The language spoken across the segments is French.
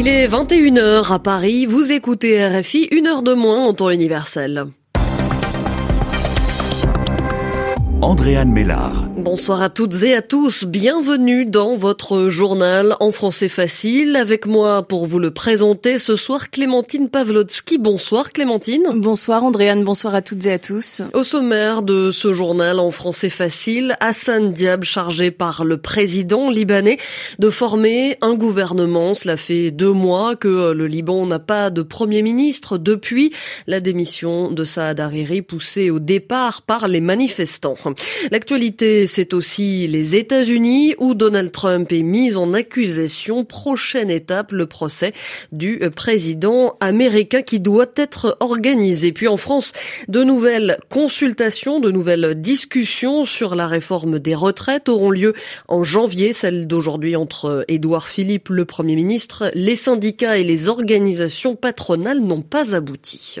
Il est 21h à Paris, vous écoutez RFI, une heure de moins en temps universel. Andréane Mélard. Bonsoir à toutes et à tous, bienvenue dans votre journal en français facile. Avec moi pour vous le présenter ce soir Clémentine Pavlotsky. Bonsoir Clémentine. Bonsoir Andréane, bonsoir à toutes et à tous. Au sommaire de ce journal en français facile, Hassan Diab chargé par le président libanais de former un gouvernement. Cela fait deux mois que le Liban n'a pas de premier ministre depuis la démission de Saad Hariri poussée au départ par les manifestants. L'actualité, c'est aussi les États-Unis où Donald Trump est mis en accusation. Prochaine étape, le procès du président américain qui doit être organisé. Puis en France, de nouvelles consultations, de nouvelles discussions sur la réforme des retraites auront lieu en janvier. Celle d'aujourd'hui entre Édouard Philippe, le Premier ministre, les syndicats et les organisations patronales n'ont pas abouti.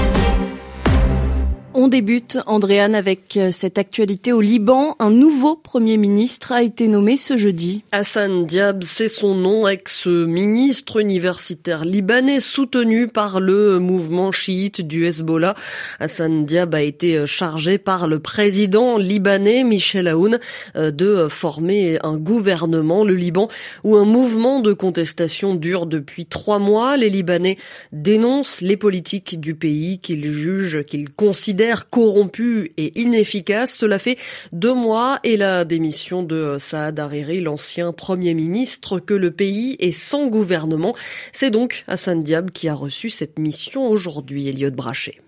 On débute, Andréane, avec euh, cette actualité au Liban. Un nouveau Premier ministre a été nommé ce jeudi. Hassan Diab, c'est son nom, ex-ministre universitaire libanais soutenu par le mouvement chiite du Hezbollah. Hassan Diab a été chargé par le président libanais Michel Aoun euh, de former un gouvernement, le Liban, où un mouvement de contestation dure depuis trois mois. Les Libanais dénoncent les politiques du pays qu'ils jugent, qu'ils considèrent corrompu et inefficace. Cela fait deux mois et la démission de Saad Hariri, l'ancien premier ministre, que le pays est sans gouvernement. C'est donc Hassan Diab qui a reçu cette mission aujourd'hui, Elliot Brachet.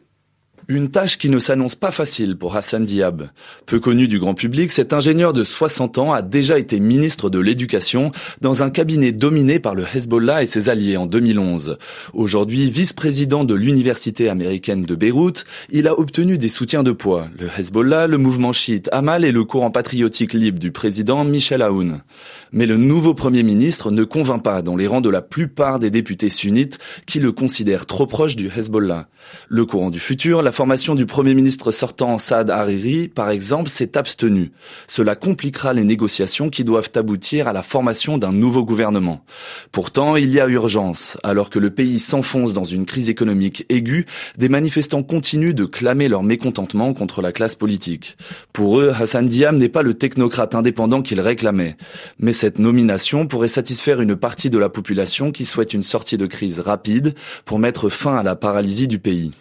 Une tâche qui ne s'annonce pas facile pour Hassan Diab. Peu connu du grand public, cet ingénieur de 60 ans a déjà été ministre de l'Éducation dans un cabinet dominé par le Hezbollah et ses alliés en 2011. Aujourd'hui vice-président de l'Université américaine de Beyrouth, il a obtenu des soutiens de poids. Le Hezbollah, le mouvement chiite Amal et le courant patriotique libre du président Michel Aoun. Mais le nouveau Premier ministre ne convainc pas dans les rangs de la plupart des députés sunnites qui le considèrent trop proche du Hezbollah. Le courant du futur, la formation du Premier ministre sortant Saad Hariri, par exemple, s'est abstenue. Cela compliquera les négociations qui doivent aboutir à la formation d'un nouveau gouvernement. Pourtant, il y a urgence. Alors que le pays s'enfonce dans une crise économique aiguë, des manifestants continuent de clamer leur mécontentement contre la classe politique. Pour eux, Hassan Diam n'est pas le technocrate indépendant qu'ils réclamaient. Mais cette nomination pourrait satisfaire une partie de la population qui souhaite une sortie de crise rapide pour mettre fin à la paralysie du pays.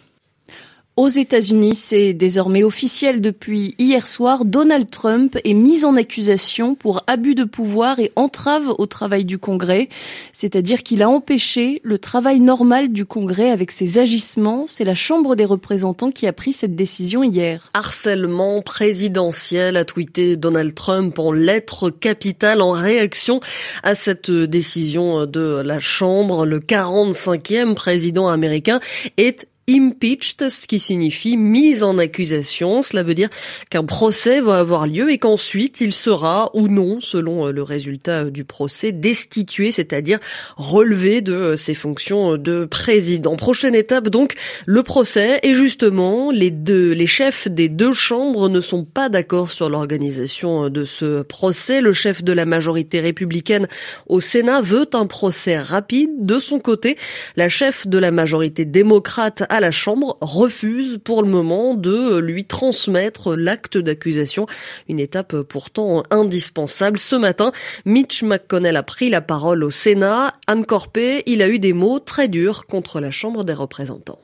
Aux États-Unis, c'est désormais officiel depuis hier soir. Donald Trump est mis en accusation pour abus de pouvoir et entrave au travail du Congrès. C'est-à-dire qu'il a empêché le travail normal du Congrès avec ses agissements. C'est la Chambre des représentants qui a pris cette décision hier. Harcèlement présidentiel, a tweeté Donald Trump en lettres capitales en réaction à cette décision de la Chambre. Le 45e président américain est impeached, ce qui signifie mise en accusation. Cela veut dire qu'un procès va avoir lieu et qu'ensuite il sera ou non, selon euh, le résultat euh, du procès, destitué, c'est-à-dire relevé de euh, ses fonctions de président. Prochaine étape donc, le procès et justement les deux, les chefs des deux chambres ne sont pas d'accord sur l'organisation de ce procès. Le chef de la majorité républicaine au Sénat veut un procès rapide. De son côté, la chef de la majorité démocrate à la Chambre refuse pour le moment de lui transmettre l'acte d'accusation, une étape pourtant indispensable. Ce matin, Mitch McConnell a pris la parole au Sénat. Anne Corpé, il a eu des mots très durs contre la Chambre des représentants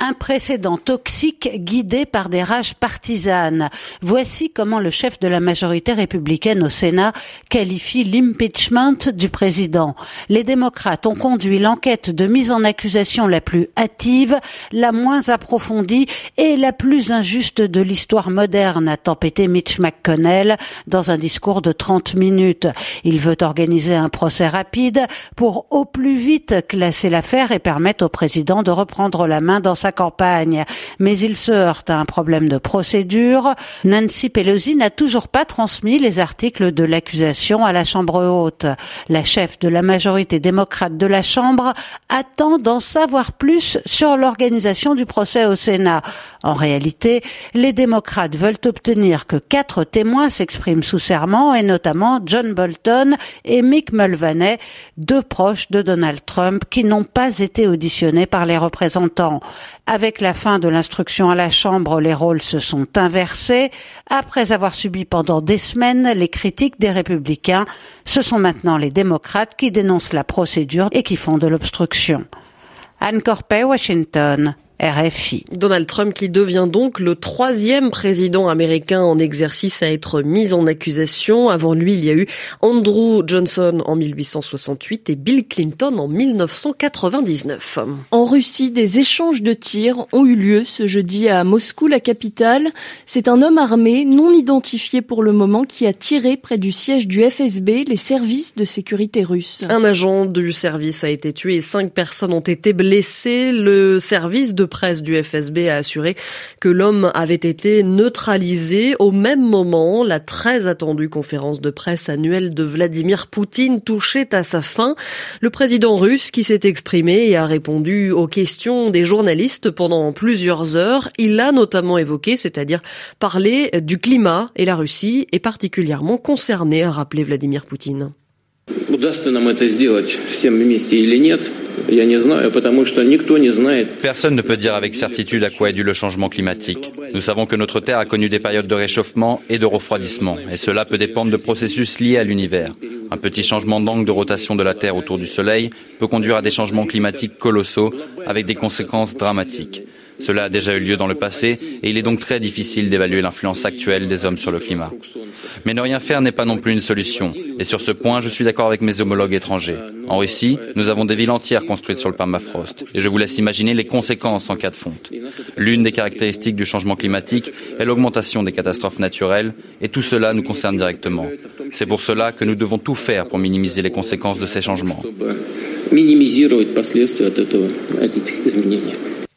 un précédent toxique guidé par des rages partisanes. Voici comment le chef de la majorité républicaine au Sénat qualifie l'impeachment du président. Les démocrates ont conduit l'enquête de mise en accusation la plus hâtive, la moins approfondie et la plus injuste de l'histoire moderne, a tempêté Mitch McConnell dans un discours de 30 minutes. Il veut organiser un procès rapide pour au plus vite classer l'affaire et permettre au président de reprendre la main dans sa sa campagne. Mais il se heurte à un problème de procédure. Nancy Pelosi n'a toujours pas transmis les articles de l'accusation à la Chambre haute. La chef de la majorité démocrate de la Chambre attend d'en savoir plus sur l'organisation du procès au Sénat. En réalité, les démocrates veulent obtenir que quatre témoins s'expriment sous serment et notamment John Bolton et Mick Mulvaney, deux proches de Donald Trump qui n'ont pas été auditionnés par les représentants. Avec la fin de l'instruction à la Chambre, les rôles se sont inversés. Après avoir subi pendant des semaines les critiques des républicains, ce sont maintenant les démocrates qui dénoncent la procédure et qui font de l'obstruction. Anne Corpet, Washington. RFI. Donald Trump qui devient donc le troisième président américain en exercice à être mis en accusation. Avant lui, il y a eu Andrew Johnson en 1868 et Bill Clinton en 1999. En Russie, des échanges de tirs ont eu lieu ce jeudi à Moscou, la capitale. C'est un homme armé non identifié pour le moment qui a tiré près du siège du FSB, les services de sécurité russes. Un agent du service a été tué et cinq personnes ont été blessées. Le service de presse du FSB a assuré que l'homme avait été neutralisé. Au même moment, la très attendue conférence de presse annuelle de Vladimir Poutine touchait à sa fin. Le président russe qui s'est exprimé et a répondu aux questions des journalistes pendant plusieurs heures. Il a notamment évoqué, c'est-à-dire parler du climat et la Russie est particulièrement concernée, a rappelé Vladimir Poutine. Personne ne peut dire avec certitude à quoi est dû le changement climatique. Nous savons que notre Terre a connu des périodes de réchauffement et de refroidissement, et cela peut dépendre de processus liés à l'univers. Un petit changement d'angle de rotation de la Terre autour du Soleil peut conduire à des changements climatiques colossaux avec des conséquences dramatiques. Cela a déjà eu lieu dans le passé et il est donc très difficile d'évaluer l'influence actuelle des hommes sur le climat. Mais ne rien faire n'est pas non plus une solution. Et sur ce point, je suis d'accord avec mes homologues étrangers. En Russie, nous avons des villes entières construites sur le permafrost et je vous laisse imaginer les conséquences en cas de fonte. L'une des caractéristiques du changement climatique est l'augmentation des catastrophes naturelles et tout cela nous concerne directement. C'est pour cela que nous devons tout faire pour minimiser les conséquences de ces changements.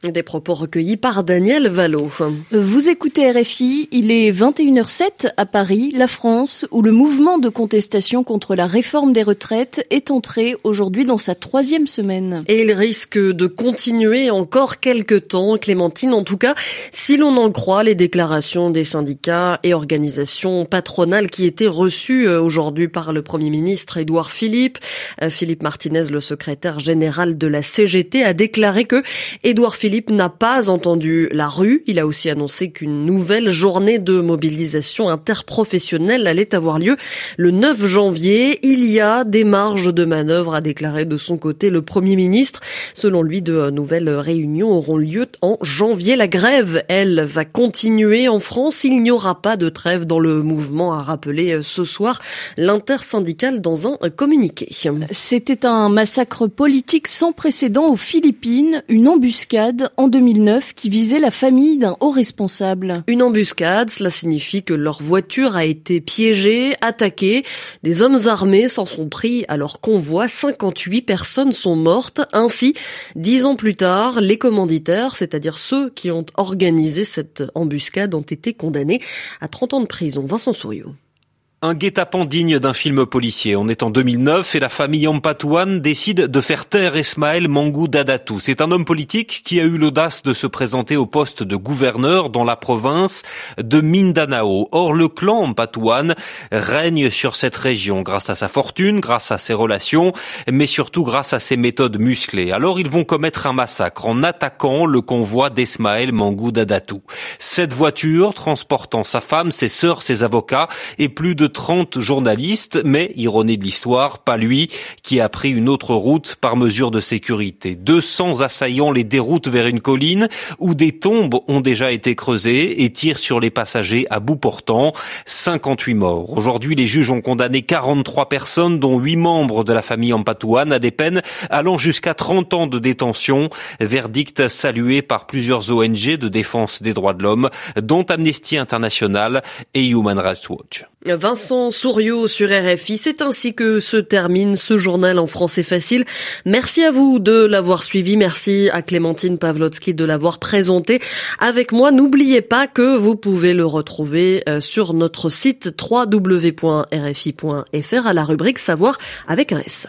Des propos recueillis par Daniel Valo. Vous écoutez RFI, il est 21h07 à Paris, la France, où le mouvement de contestation contre la réforme des retraites est entré aujourd'hui dans sa troisième semaine. Et il risque de continuer encore quelques temps, Clémentine, en tout cas, si l'on en croit les déclarations des syndicats et organisations patronales qui étaient reçues euh, aujourd'hui par le Premier ministre Édouard Philippe. Euh, Philippe Martinez, le secrétaire général de la CGT, a déclaré que Édouard Philippe Philippe n'a pas entendu la rue. Il a aussi annoncé qu'une nouvelle journée de mobilisation interprofessionnelle allait avoir lieu le 9 janvier. Il y a des marges de manœuvre, a déclaré de son côté le Premier ministre. Selon lui, de nouvelles réunions auront lieu en janvier. La grève, elle, va continuer en France. Il n'y aura pas de trêve dans le mouvement, a rappelé ce soir l'intersyndicale dans un communiqué. C'était un massacre politique sans précédent aux Philippines, une embuscade en 2009 qui visait la famille d'un haut responsable. Une embuscade, cela signifie que leur voiture a été piégée, attaquée. Des hommes armés s'en sont pris à leur convoi. 58 personnes sont mortes. Ainsi, dix ans plus tard, les commanditaires, c'est-à-dire ceux qui ont organisé cette embuscade, ont été condamnés à 30 ans de prison. Vincent Souriau. Un guet-apens digne d'un film policier. On est en 2009 et la famille Ampatouane décide de faire taire Esmaël Mangou Dadatou. C'est un homme politique qui a eu l'audace de se présenter au poste de gouverneur dans la province de Mindanao. Or, le clan Ampatouane règne sur cette région grâce à sa fortune, grâce à ses relations, mais surtout grâce à ses méthodes musclées. Alors, ils vont commettre un massacre en attaquant le convoi d'Esmaël Mangou Dadatou. Cette voiture transportant sa femme, ses sœurs, ses avocats et plus de 30 journalistes, mais, ironie de l'histoire, pas lui, qui a pris une autre route par mesure de sécurité. 200 assaillants les déroutent vers une colline où des tombes ont déjà été creusées et tirent sur les passagers à bout portant. 58 morts. Aujourd'hui, les juges ont condamné 43 personnes, dont 8 membres de la famille Ampatouane, à des peines allant jusqu'à 30 ans de détention. Verdict salué par plusieurs ONG de défense des droits de l'homme, dont Amnesty International et Human Rights Watch. Vincent Souriau sur RFI. C'est ainsi que se termine ce journal en français facile. Merci à vous de l'avoir suivi. Merci à Clémentine Pavlotsky de l'avoir présenté avec moi. N'oubliez pas que vous pouvez le retrouver euh, sur notre site www.rfi.fr à la rubrique savoir avec un S.